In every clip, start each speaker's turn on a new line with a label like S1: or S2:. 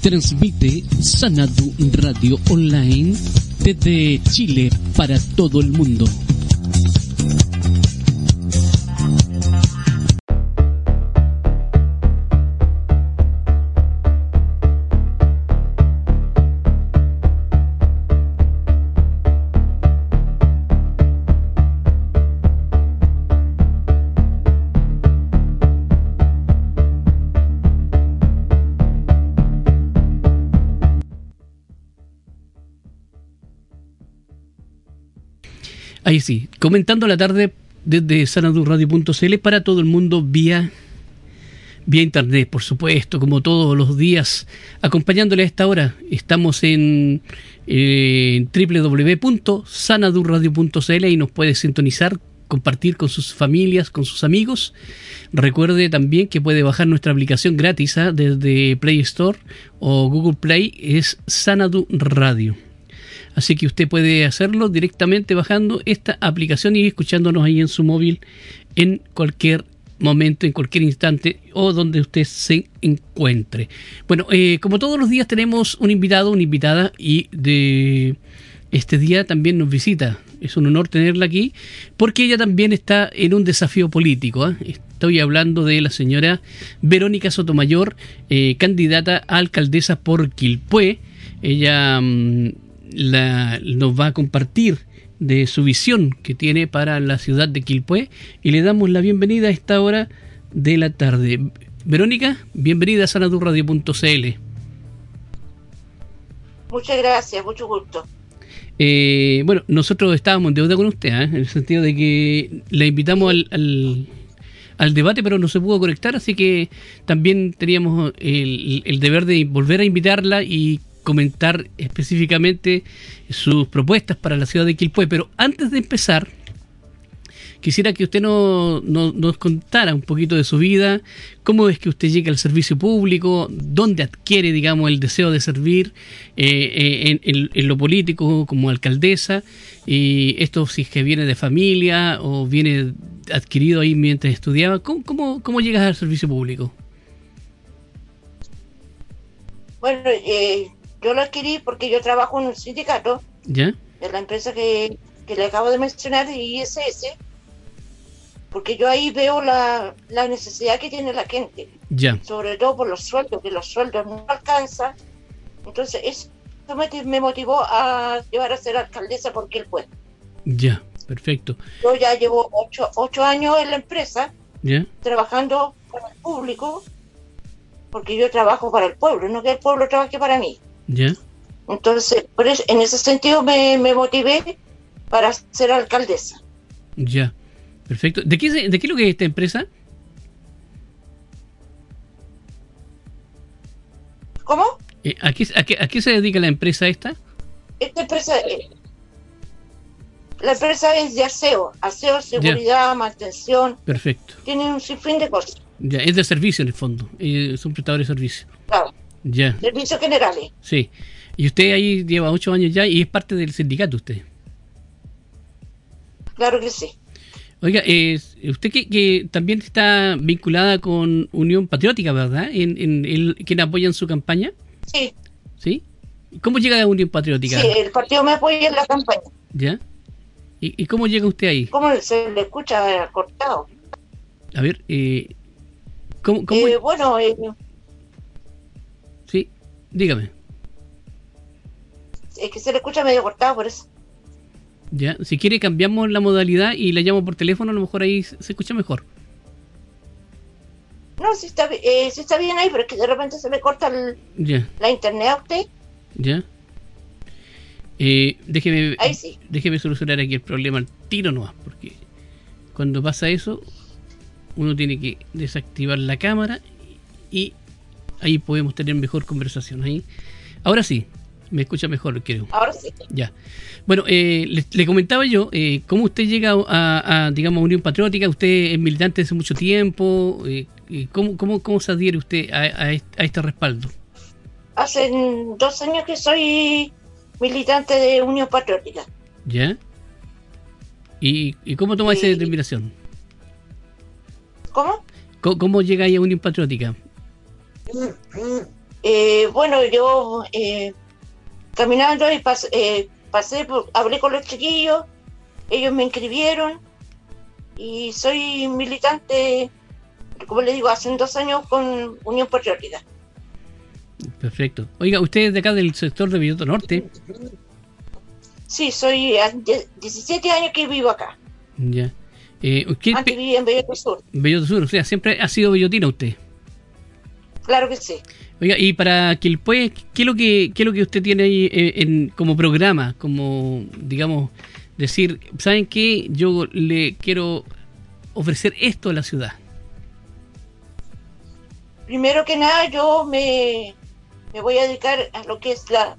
S1: Transmite Sanadu Radio Online desde Chile para todo el mundo. Ahí sí, comentando la tarde desde sanadurradio.cl para todo el mundo vía vía internet, por supuesto, como todos los días, acompañándole a esta hora. Estamos en, eh, www.sanadurradio.cl y nos puede sintonizar, compartir con sus familias, con sus amigos. Recuerde también que puede bajar nuestra aplicación gratis ¿ah? desde Play Store o Google Play, es Sanadu Radio. Así que usted puede hacerlo directamente bajando esta aplicación y escuchándonos ahí en su móvil en cualquier momento, en cualquier instante o donde usted se encuentre. Bueno, eh, como todos los días tenemos un invitado, una invitada y de este día también nos visita. Es un honor tenerla aquí porque ella también está en un desafío político. ¿eh? Estoy hablando de la señora Verónica Sotomayor, eh, candidata a alcaldesa por Quilpué. Ella... Mm, la, nos va a compartir de su visión que tiene para la ciudad de Quilpué y le damos la bienvenida a esta hora de la tarde. Verónica, bienvenida a sanadurradio.cl.
S2: Muchas gracias, mucho gusto.
S1: Eh, bueno, nosotros estábamos en deuda con usted, ¿eh? en el sentido de que la invitamos al, al, al, debate, pero no se pudo conectar, así que también teníamos el, el deber de volver a invitarla y comentar específicamente sus propuestas para la ciudad de Quilpué. Pero antes de empezar, quisiera que usted no, no, nos contara un poquito de su vida, cómo es que usted llega al servicio público, dónde adquiere, digamos, el deseo de servir eh, eh en, en, lo político como alcaldesa, y esto si es que viene de familia o viene adquirido ahí mientras estudiaba, ¿cómo, cómo, cómo llegas al servicio público?
S2: Bueno, eh, yo lo adquirí porque yo trabajo en un sindicato
S1: ¿Ya?
S2: de la empresa que, que le acabo de mencionar, ISS, porque yo ahí veo la, la necesidad que tiene la gente,
S1: ya.
S2: sobre todo por los sueldos, que los sueldos no alcanzan. Entonces, eso me, me motivó a llevar a ser alcaldesa porque él puede.
S1: Ya, perfecto.
S2: Yo ya llevo ocho, ocho años en la empresa,
S1: ¿Ya?
S2: trabajando para el público, porque yo trabajo para el pueblo, no que el pueblo trabaje para mí.
S1: ¿Ya?
S2: Entonces, por eso, en ese sentido me, me, motivé para ser alcaldesa.
S1: Ya, perfecto. ¿De qué, de qué es lo que es esta empresa?
S2: ¿Cómo?
S1: Eh, ¿a, qué, a, qué, ¿A qué se dedica la empresa esta?
S2: Esta empresa, eh, la empresa es de aseo, aseo, seguridad, ya. mantención.
S1: Perfecto.
S2: Tiene un sinfín de cosas.
S1: Ya, es de servicio en el fondo, eh, son prestadores de servicio.
S2: Claro.
S1: Ya.
S2: Servicios generales.
S1: Sí. Y usted ahí lleva ocho años ya y es parte del sindicato usted.
S2: Claro que sí.
S1: Oiga, eh, usted que, que, también está vinculada con Unión Patriótica, ¿verdad? En, en, en quien apoyan su campaña.
S2: Sí.
S1: ¿Sí? ¿Cómo llega a Unión Patriótica?
S2: Sí, el partido me apoya en la campaña.
S1: ¿Ya? ¿Y, y cómo llega usted ahí?
S2: ¿Cómo se le escucha cortado?
S1: A ver, eh, ¿cómo, cómo...
S2: Eh, bueno, eh,
S1: dígame.
S2: Es que se le escucha medio cortado, por eso.
S1: Ya, si quiere cambiamos la modalidad y la llamo por teléfono, a lo mejor ahí se escucha mejor.
S2: No, si está, eh, si está bien ahí, pero es que de repente se me corta el,
S1: ya.
S2: la internet a usted.
S1: Ya. Eh, déjeme,
S2: ahí sí.
S1: déjeme solucionar aquí el problema al tiro nomás, porque cuando pasa eso, uno tiene que desactivar la cámara y ahí podemos tener mejor conversación. Ahí. Ahora sí, me escucha mejor, creo.
S2: Ahora sí.
S1: Ya. Bueno, eh, le, le, comentaba yo, eh, ¿cómo usted llega a, a, digamos, a Unión Patriótica? Usted es militante hace mucho tiempo. Eh, ¿cómo, cómo, ¿Cómo se adhiere usted a, a, a, este respaldo?
S2: Hace dos años que soy militante de Unión Patriótica.
S1: ¿Ya? ¿Y, y cómo toma esa determinación?
S2: ¿Cómo?
S1: ¿Cómo, cómo llega ahí a Unión Patriótica?
S2: Eh, bueno, yo eh, caminando y pasé, pasé hablé con los chiquillos, ellos me inscribieron y soy militante, como le digo, hace dos años con Unión Patriótica.
S1: Perfecto. Oiga, usted es de acá del sector de Villoto Norte.
S2: Sí, soy 17 años que vivo acá.
S1: Ya.
S2: Eh, Antes vivía en Belloto Sur.
S1: Belloto Sur, o sea, siempre ha sido bellotina usted.
S2: Claro que sí.
S1: Oiga, y para que ¿qué es lo que, qué es lo que usted tiene ahí eh, en, como programa? Como, digamos, decir, ¿saben qué? Yo le quiero ofrecer esto a la ciudad.
S2: Primero que nada, yo me, me voy a dedicar a lo que es la,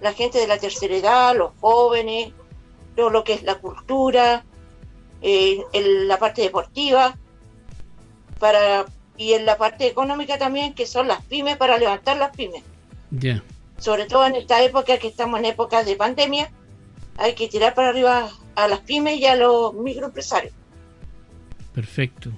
S2: la gente de la tercera edad, los jóvenes, todo lo que es la cultura, eh, en la parte deportiva, para y en la parte económica también, que son las pymes, para levantar las pymes.
S1: Ya.
S2: Sobre todo en esta época que estamos en épocas de pandemia, hay que tirar para arriba a las pymes y a los microempresarios.
S1: Perfecto.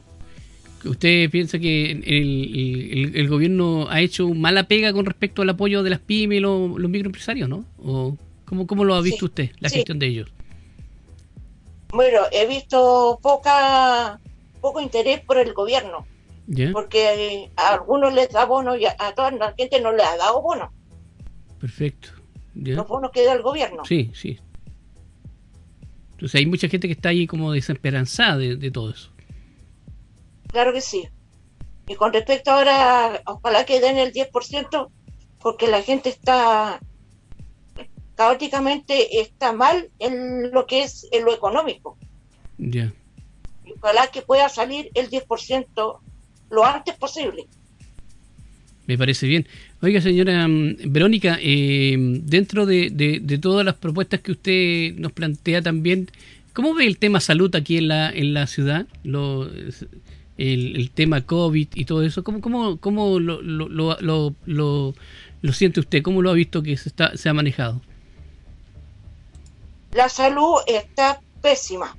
S1: ¿Usted piensa que el, gobierno ha hecho mala pega con respecto al apoyo de las pymes y los, microempresarios, no? ¿O cómo, cómo lo ha visto usted, la gestión de ellos?
S2: Bueno, he visto poca poco interés por el gobierno. Porque a algunos les da bono y a, toda la gente no le ha dado bono.
S1: Perfecto.
S2: Los bonos que da el gobierno.
S1: Sí, sí. Entonces hay mucha gente que está ahí como desesperanzada de, todo eso.
S2: Claro que sí. Y con respecto ahora, ojalá que den el 10%, porque la gente está caóticamente, está mal en lo que es en lo económico.
S1: Ya.
S2: ojalá que pueda salir el 10% lo antes posible.
S1: Me parece bien. Oiga, señora mm, Verónica, eh, dentro de, todas las propuestas que usted nos plantea también, ¿cómo ve el tema salud aquí en la, en la ciudad? Lo, el, tema COVID y todo eso, ¿cómo, cómo, cómo lo, lo, lo, lo, siente usted? ¿Cómo lo ha visto que se, está, se ha manejado?
S2: La salud está pésima,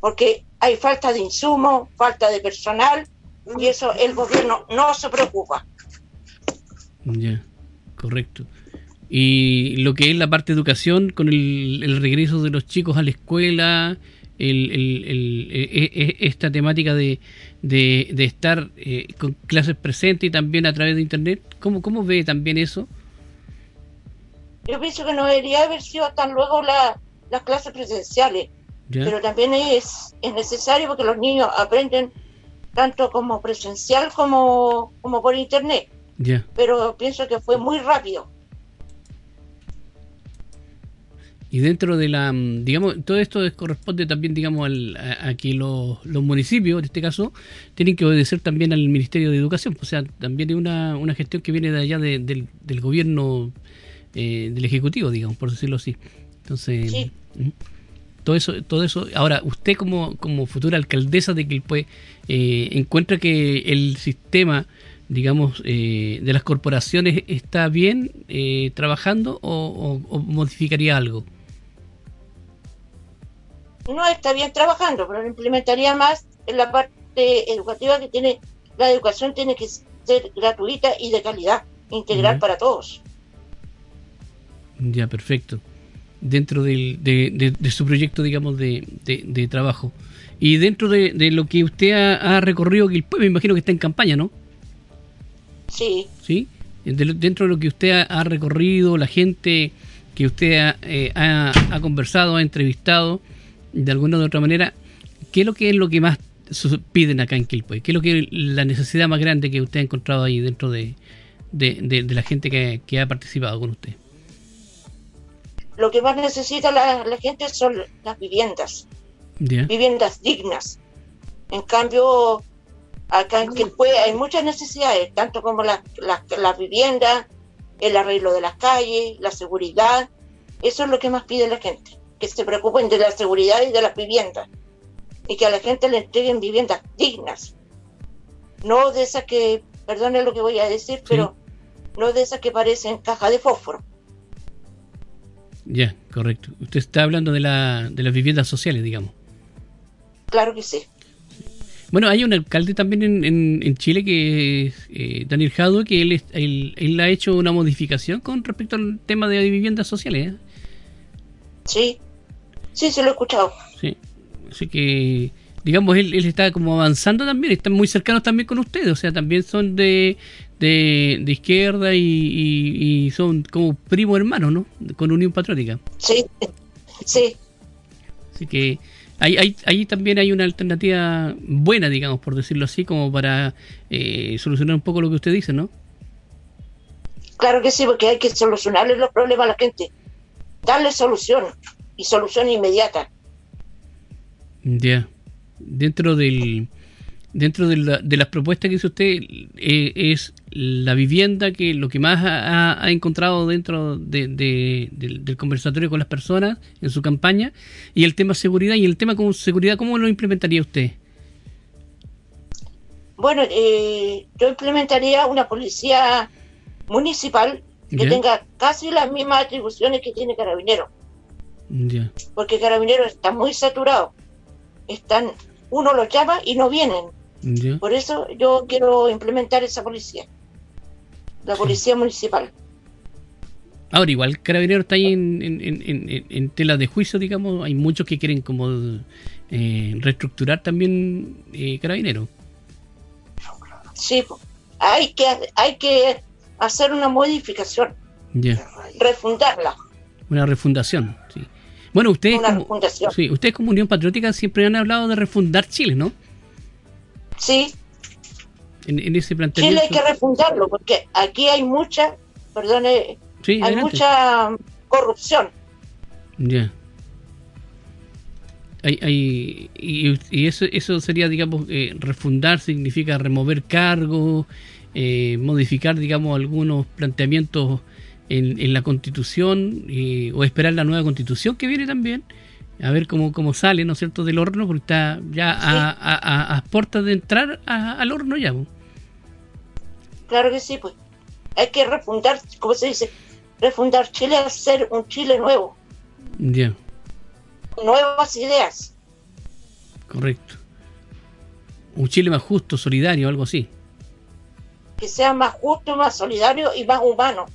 S2: porque hay falta de insumos, falta de personal, y eso el gobierno no se preocupa.
S1: Ya, correcto. Y lo que es la parte de educación, con el, regreso de los chicos a la escuela, el, el, e, e, esta temática de, de, estar eh, con clases presentes y también a través de Internet, ¿cómo, cómo ve también eso?
S2: Yo pienso que no debería haber sido tan luego la, las clases presenciales, pero también es, es necesario porque los niños aprenden tanto como presencial como, como por internet. Pero pienso que fue muy rápido.
S1: Y dentro de la, mm, digamos, todo esto corresponde también, digamos, al, a, que los, municipios, en este caso, tienen que obedecer también al Ministerio de Educación. O sea, también es una, una gestión que viene de allá del, del gobierno, eh, del Ejecutivo, digamos, por decirlo así. Entonces, todo eso, todo eso. Ahora, usted como, como futura alcaldesa de Quilpué, eh, encuentra que el sistema, digamos, eh, de las corporaciones está bien eh, trabajando o, modificaría algo?
S2: No está bien trabajando, pero lo implementaría más en la parte educativa que tiene, la educación tiene que ser gratuita y de calidad, integral para todos.
S1: Ya, perfecto dentro de, de, su proyecto, digamos, de, de trabajo. Y dentro de, lo que usted ha, recorrido, me imagino que está en campaña, ¿no?
S2: Sí.
S1: ¿Sí? dentro de lo que usted ha, recorrido, la gente que usted eh, ha, ha, conversado, ha entrevistado, de alguna u otra manera, ¿qué es lo que es lo que más piden acá en Quilpue? ¿Qué es lo que es la necesidad más grande que usted ha encontrado ahí dentro de, la gente que, ha participado con usted?
S2: Lo que más necesita la gente son las viviendas viviendas dignas. En cambio, acá en Quilpue hay muchas necesidades, tanto como las la, viviendas, el arreglo de las calles, la seguridad. Eso es lo que más pide la gente, que se preocupen de la seguridad y de las viviendas. Y que a la gente le entreguen viviendas dignas. No de esas que, perdone lo que voy a decir, pero no de esas que parecen caja de fósforo.
S1: Ya, correcto. Usted está hablando de, la, de las viviendas sociales, digamos.
S2: Claro que sí.
S1: Bueno, hay un alcalde también en, en, Chile que es eh, Daniel Jadue, que él, él, él, ha hecho una modificación con respecto al tema de viviendas sociales. ¿eh?
S2: Sí, sí, se lo he escuchado.
S1: Sí, así que, digamos, él, él está como avanzando también, están muy cercanos también con ustedes, o sea, también son de, de, izquierda y, son como primo hermano, ¿no? Con Unión Patriótica.
S2: Sí, sí.
S1: Así que ahí, ahí, también hay una alternativa buena, digamos, por decirlo así, como para eh, solucionar un poco lo que usted dice, ¿no?
S2: Claro que sí, porque hay que solucionarle los problemas a la gente, darle solución y solución inmediata.
S1: Ya. Dentro del dentro de, las propuestas que hizo usted eh, es la vivienda que lo que más ha, encontrado dentro del, conversatorio con las personas en su campaña y el tema seguridad y el tema con seguridad cómo lo implementaría usted
S2: bueno eh, yo implementaría una policía municipal que tenga casi las mismas atribuciones que tiene carabinero. Porque carabinero está muy saturado están uno los llama y no vienen por eso yo quiero implementar esa policía, la policía municipal.
S1: Ahora, igual Carabinero está ahí en, tela de juicio, digamos. Hay muchos que quieren como eh, reestructurar también eh, Carabinero.
S2: Sí, hay que, hay que hacer una modificación. Refundarla.
S1: Una refundación, sí. Bueno, ustedes como, sí, ustedes como Unión Patriótica siempre han hablado de refundar Chile, ¿no?
S2: Sí.
S1: En, ese planteamiento.
S2: Chile hay que refundarlo, porque aquí hay mucha, perdone, hay mucha corrupción.
S1: Ya. Hay, hay, y, eso, eso sería, digamos, eh, refundar significa remover cargos, eh, modificar, digamos, algunos planteamientos en, en la constitución eh, o esperar la nueva constitución que viene también a ver cómo, cómo sale, ¿no es cierto?, del horno, porque está ya a, a, a, puertas de entrar al horno ya.
S2: Claro que sí, pues. Hay que refundar, como se dice, refundar Chile, hacer un Chile nuevo.
S1: Ya.
S2: Nuevas ideas.
S1: Correcto. Un Chile más justo, solidario, algo así.
S2: Que sea más justo, más solidario y más humano.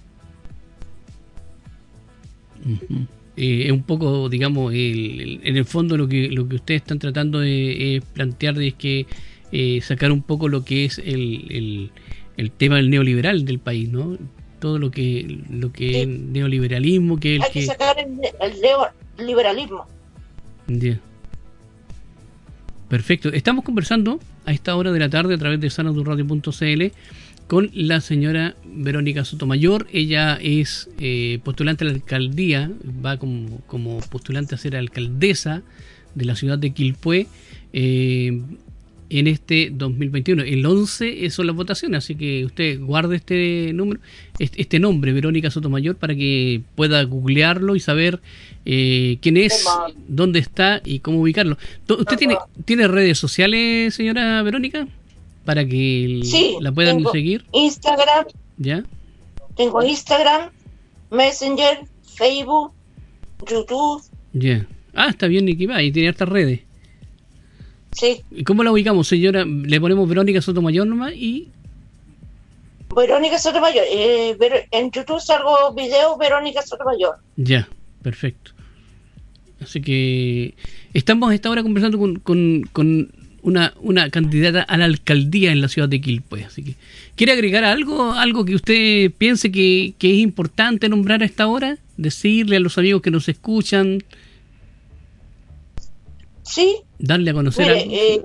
S1: Eh, es un poco, digamos, en el fondo lo que, lo que ustedes están tratando de, plantear es que eh, sacar un poco lo que es el, el, tema del neoliberal del país, ¿no? Todo lo que lo que es neoliberalismo, que
S2: Hay que, sacar el, neoliberalismo.
S1: Perfecto. Estamos conversando a esta hora de la tarde a través de sanadurradio.cl con la señora Verónica Sotomayor. Ella es eh, postulante a la alcaldía, va como, como, postulante a ser alcaldesa de la ciudad de Quilpué eh, en este 2021. El 11 son las votaciones, así que usted guarde este número, este, nombre, Verónica Sotomayor, para que pueda googlearlo y saber eh, quién es, dónde está y cómo ubicarlo. ¿Usted tiene, tiene redes sociales, señora Verónica? Para que la puedan seguir?
S2: Instagram.
S1: ¿Ya?
S2: Tengo Instagram, Messenger, Facebook, YouTube.
S1: Ya. Ah, está bien, Nicky y tiene hartas redes.
S2: Sí.
S1: ¿Y cómo la ubicamos, señora? Le ponemos Verónica Sotomayor nomás y...
S2: Verónica Sotomayor. Eh, en YouTube salgo video Verónica Sotomayor.
S1: Ya, perfecto. Así que estamos a esta hora conversando con, con una, una candidata a la alcaldía en la ciudad de Quilpue. Así que, ¿quiere agregar algo, algo que usted piense que, es importante nombrar a esta hora? Decirle a los amigos que nos escuchan.
S2: Sí.
S1: Darle a conocer
S2: eh,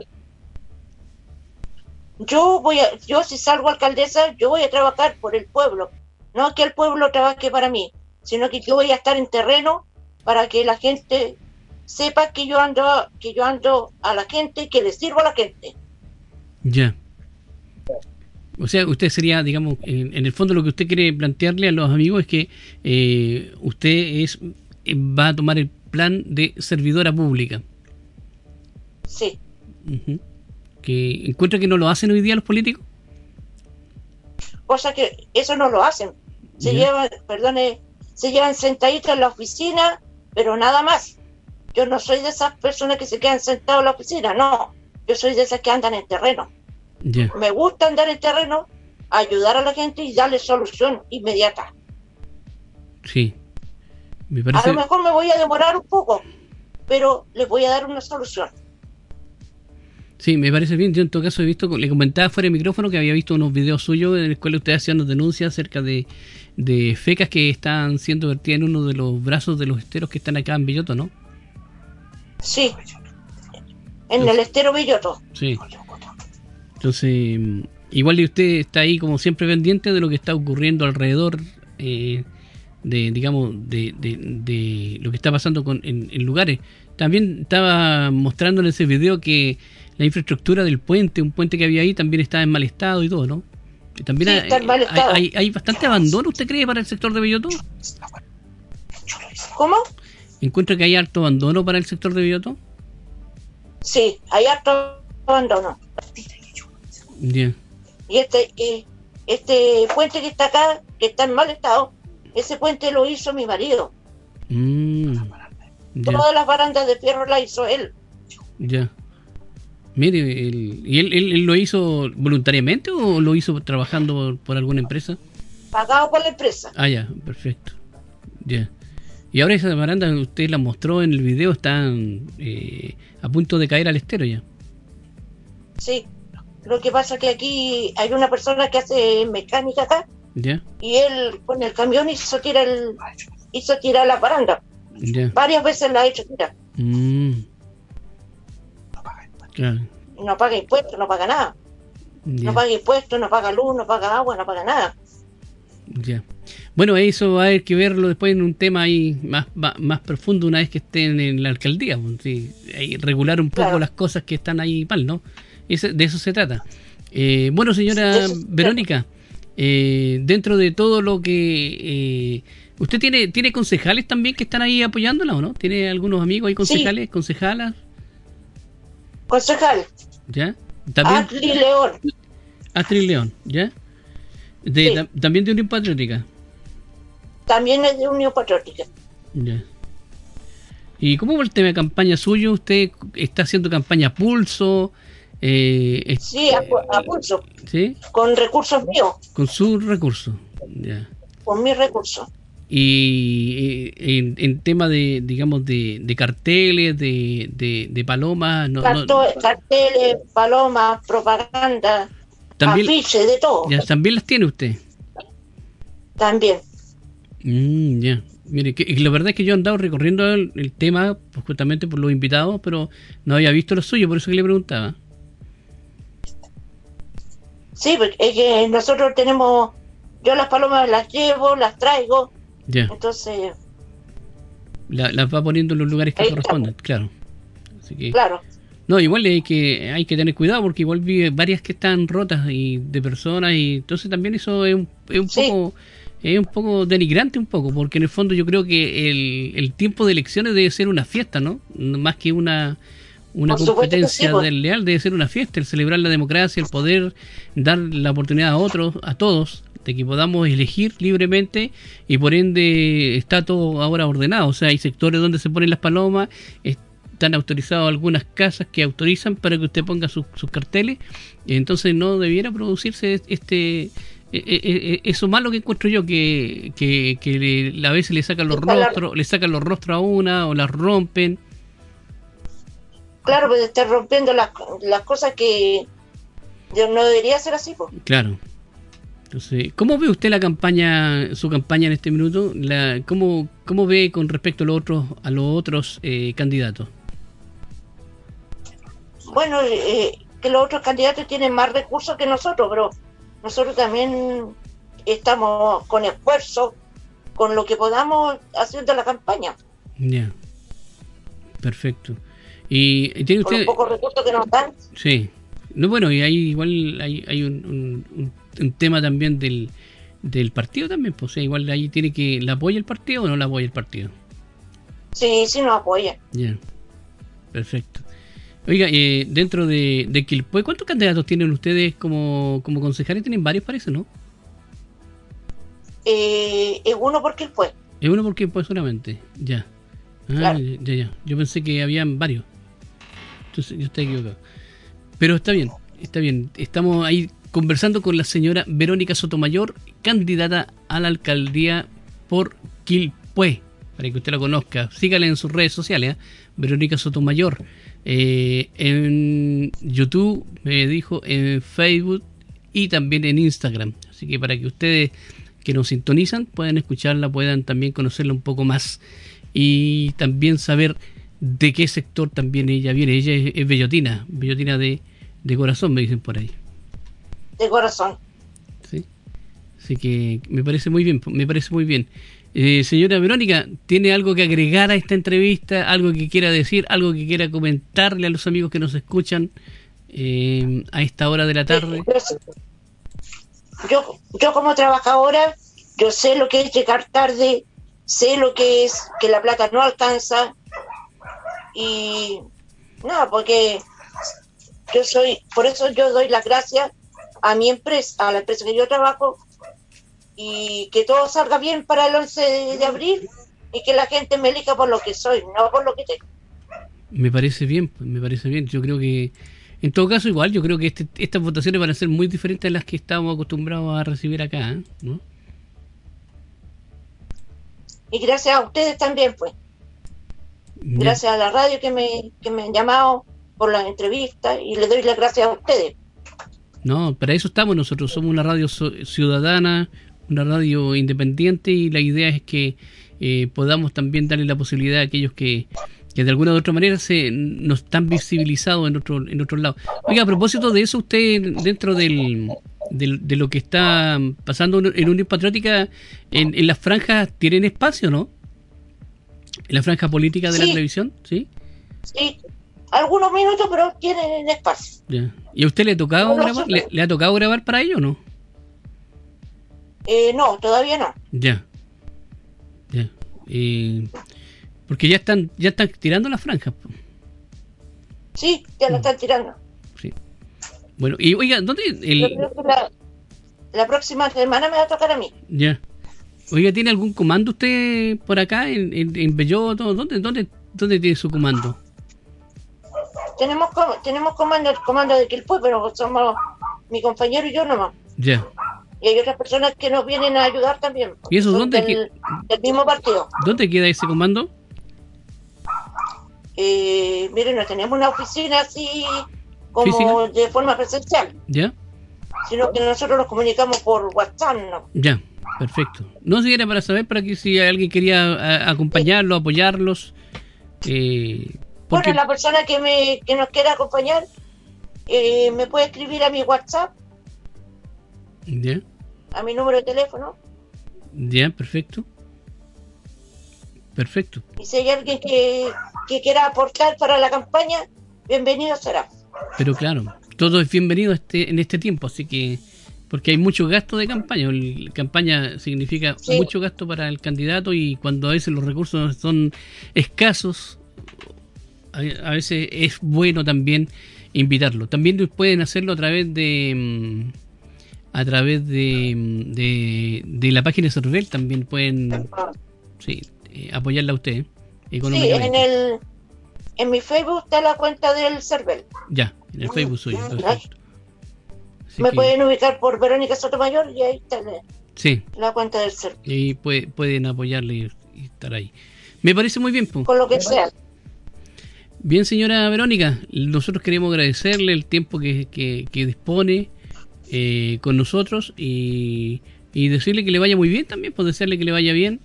S2: yo voy a, yo si salgo alcaldesa, yo voy a trabajar por el pueblo. No que el pueblo trabaje para mí, sino que yo voy a estar en terreno para que la gente sepa que yo ando, que yo ando a la gente, que le sirvo a la gente.
S1: Ya. O sea, usted sería, digamos, en, el fondo lo que usted quiere plantearle a los amigos es que eh, usted es va a tomar el plan de servidora pública.
S2: Sí.
S1: ¿Que encuentra que no lo hacen hoy día los políticos?
S2: Cosa que eso no lo hacen. Se llevan, perdone, se llevan sentaditos en la oficina, pero nada más. Yo no soy de esas personas que se quedan sentados en la oficina, no. yo soy de esas que andan en terreno. Me gusta andar en terreno, ayudar a la gente y darle solución inmediata.
S1: Sí.
S2: A lo mejor me voy a demorar un poco, pero les voy a dar una solución.
S1: Sí, me parece bien. Yo en todo caso he visto, le comentaba fuera de micrófono que había visto unos videos suyos en los cuales usted haciendo denuncias acerca de, fecas que están siendo vertidas en uno de los brazos de los esteros que están acá en Villoto, ¿no?
S2: Sí, en el estero Villoto.
S1: Sí. Entonces, igual de usted está ahí como siempre pendiente de lo que está ocurriendo alrededor eh, de, digamos, de, de, lo que está pasando con, en, lugares. También estaba mostrando en ese video que la infraestructura del puente, un puente que había ahí, también estaba en mal estado y todo, ¿no? También hay, hay, bastante abandono, ¿usted cree, para el sector de Belloto?
S2: ¿Cómo?
S1: ¿Encuentra que hay harto abandono para el sector de Belloto?
S2: Sí, hay harto abandono.
S1: Bien.
S2: Y este, este puente que está acá, que está en mal estado, ese puente lo hizo mi marido.
S1: Mm,
S2: Todas las barandas de fierro las hizo él.
S1: Ya. Mire, ¿y él, él, lo hizo voluntariamente o lo hizo trabajando por, alguna empresa?
S2: Pagado por la empresa.
S1: Ah, ya, perfecto. Ya. Y ahora esas barandas que usted las mostró en el video están eh, a punto de caer al estero ya.
S2: Sí. Lo que pasa es que aquí hay una persona que hace mecánica acá.
S1: Ya.
S2: Y él con el camión hizo tirar el, hizo tirar la baranda. Varias veces la ha hecho tirar.
S1: Mm.
S2: No paga impuestos, no paga nada. No paga impuestos, no paga luz, no paga agua, no paga nada.
S1: Ya. Bueno, eso va a haber que verlo después en un tema ahí más, más, profundo una vez que estén en la alcaldía. Pues, sí, regular un poco las cosas que están ahí mal, ¿no? de eso se trata. Eh, bueno, señora Verónica, eh, dentro de todo lo que... Eh, ¿Usted tiene tiene concejales también que están ahí apoyándola o no? ¿Tiene algunos amigos ahí concejales, concejalas?
S2: Concejal.
S1: ¿Ya?
S2: ¿También? Astrid León.
S1: Astrid León, ¿ya? De, ¿También de Unión Patriótica?
S2: También es de Unión Patriótica.
S1: Ya. ¿Y cómo va el tema de campaña suyo? ¿Usted está haciendo campaña pulso?
S2: Eh, sí, a, pulso.
S1: ¿Sí?
S2: Con recursos míos.
S1: Con sus recursos, ya.
S2: Con mis recursos
S1: y en, en, tema de digamos de, de carteles de, de, palomas no,
S2: carteles palomas propaganda también, afiches de todo
S1: ya también las tiene usted
S2: también
S1: mm, ya mire que, la verdad es que yo he andado recorriendo el, tema pues, justamente por los invitados pero no había visto lo suyo por eso que le preguntaba
S2: sí porque es que nosotros tenemos yo las palomas las llevo las traigo entonces.
S1: Las va poniendo en los lugares que corresponden, claro.
S2: claro.
S1: No, igual hay que hay que tener cuidado porque igual vive varias que están rotas y de personas y entonces también eso es un, es un poco es un poco denigrante un poco porque en el fondo yo creo que el, el tiempo de elecciones debe ser una fiesta, ¿no? Más que una una competencia pues. del leal debe ser una fiesta, el celebrar la democracia, el poder dar la oportunidad a otros, a todos, que podamos elegir libremente y por ende está todo ahora ordenado. O sea, hay sectores donde se ponen las palomas, están autorizados algunas casas que autorizan para que usted ponga sus, carteles, entonces no debiera producirse este eso malo que encuentro yo que, que, a veces le sacan los rostros le sacan los rostros a una o las rompen
S2: claro pues está rompiendo las, las cosas que no debería ser así pues.
S1: claro entonces, ¿cómo ve usted la campaña, su campaña en este minuto? La, ¿cómo, ¿Cómo ve con respecto a los otros, a los otros eh, candidatos?
S2: Bueno, eh, que los otros candidatos tienen más recursos que nosotros, pero nosotros también estamos con esfuerzo, con lo que podamos haciendo la campaña.
S1: Ya, perfecto. ¿Y, tiene usted...
S2: Con los pocos recursos que nos dan.
S1: Sí. No, bueno, y ahí igual hay, hay un un tema también del, del partido también, pues igual ahí tiene que, ¿la apoya el partido o no la apoya el partido?
S2: Sí, sí nos apoya.
S1: Ya, perfecto. Oiga, eh, dentro de, de Quilpue, ¿cuántos candidatos tienen ustedes como, como concejales? Tienen varios, parece, ¿no?
S2: Eh, es uno por Quilpue.
S1: Es uno por Quilpue solamente, ya. Ah, ya, ya, Yo pensé que habían varios. Entonces, yo estoy equivocado. Pero está bien, está bien. Estamos ahí conversando con la señora Verónica Sotomayor, candidata a la alcaldía por Quilpué, para que usted la conozca. Sígale en sus redes sociales, ¿eh? Verónica Sotomayor. Eh, en YouTube, me dijo, en Facebook y también en Instagram. Así que para que ustedes que nos sintonizan puedan escucharla, puedan también conocerla un poco más y también saber de qué sector también ella viene. Ella es, bellotina, bellotina de, de corazón, me dicen por ahí.
S2: De corazón.
S1: Sí. Así que me parece muy bien, me parece muy bien. Eh, señora Verónica, ¿tiene algo que agregar a esta entrevista? ¿Algo que quiera decir? ¿Algo que quiera comentarle a los amigos que nos escuchan eh, a esta hora de la tarde?
S2: Yo, yo como trabajadora, yo sé lo que es llegar tarde, sé lo que es que la plata no alcanza y nada, porque yo soy, por eso yo doy las gracias a mi empresa, a la empresa que yo trabajo, y que todo salga bien para el 11 de, abril y que la gente me elija por lo que soy, no por lo que tengo.
S1: Me parece bien, me parece bien. Yo creo que, en todo caso, igual, yo creo que este, estas votaciones van a ser muy diferentes a las que estamos acostumbrados a recibir acá, ¿eh? ¿no?
S2: Y gracias a ustedes también, pues. Gracias a la radio que me, que me han llamado por las entrevistas y le doy las gracias a ustedes.
S1: No, para eso estamos nosotros. Somos una radio ciudadana, una radio independiente y la idea es que eh, podamos también darle la posibilidad a aquellos que, que de alguna u otra manera se no están visibilizados en otro en otro lado. Oiga, a propósito de eso, usted dentro del, de lo que está pasando en Unión Patriótica, en, en las franjas tienen espacio, ¿no? En la franja política de la televisión, ¿sí?
S2: Sí, algunos minutos, pero tienen espacio.
S1: ¿Y a usted le ha tocado grabar? ¿Le, ha tocado grabar para ello o no?
S2: Eh, no, todavía no.
S1: Ya. Ya. porque ya están ya están tirando las franjas.
S2: Sí, ya la mm. están tirando.
S1: Sí. Bueno, y oiga, ¿dónde
S2: el... la, próxima semana me va a tocar a mí.
S1: Ya. Oiga, ¿tiene algún comando usted por acá en, en, Belloto? ¿Dónde, dónde, ¿Dónde tiene su comando?
S2: Tenemos tenemos comando, el comando de Quilpue, pero somos mi compañero y yo nomás.
S1: Ya.
S2: Y hay otras personas que nos vienen a ayudar también.
S1: ¿Y eso dónde?
S2: Del, del mismo partido.
S1: ¿Dónde queda ese comando?
S2: Eh, miren, no tenemos una oficina así como de forma presencial.
S1: ¿Ya?
S2: Sino que nosotros nos comunicamos por WhatsApp, ¿no?
S1: Ya, perfecto. No si era para saber para que si alguien quería acompañarlo, apoyarlos. Eh,
S2: Bueno, la persona que, me, que nos quiera acompañar eh, me puede escribir a mi WhatsApp
S1: ya.
S2: A mi número de teléfono.
S1: Ya, perfecto. Perfecto.
S2: Y si hay alguien que, quiera aportar para la campaña, bienvenido será.
S1: Pero claro, todo es bienvenido este, en este tiempo, así que porque hay mucho gasto de campaña. La campaña significa mucho gasto para el candidato y cuando a veces los recursos son escasos, a, veces es bueno también invitarlo. También pueden hacerlo a través de mm, a través de, de, la página de Cervel también pueden sí, eh, apoyarla a usted
S2: Sí, en, el, en mi Facebook está la cuenta del Cervel.
S1: Ya, en el Facebook suyo.
S2: Me pueden ubicar por Verónica Sotomayor y ahí está la,
S1: sí.
S2: la cuenta del Cervel.
S1: Y pueden apoyarle y, estar ahí. Me parece muy bien.
S2: Con lo que sea.
S1: Bien, señora Verónica, nosotros queremos agradecerle el tiempo que, que, que dispone eh, con nosotros y, decirle que le vaya muy bien también, pues desearle que le vaya bien.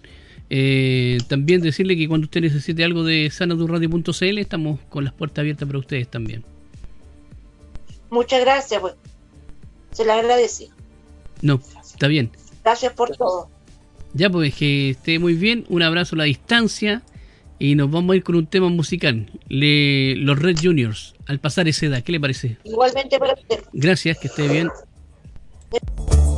S1: Eh, también decirle que cuando usted necesite algo de sanadurradio.cl estamos con las puertas abiertas para ustedes también.
S2: Muchas gracias, pues. Se le agradece.
S1: No, está bien.
S2: Gracias por todo.
S1: Ya, pues que esté muy bien. Un abrazo a la distancia. Y nos vamos a ir con un tema musical. Le, los Red Juniors, al pasar esa edad. ¿Qué le parece?
S2: Igualmente para usted.
S1: Gracias, que esté bien.
S2: Yeah.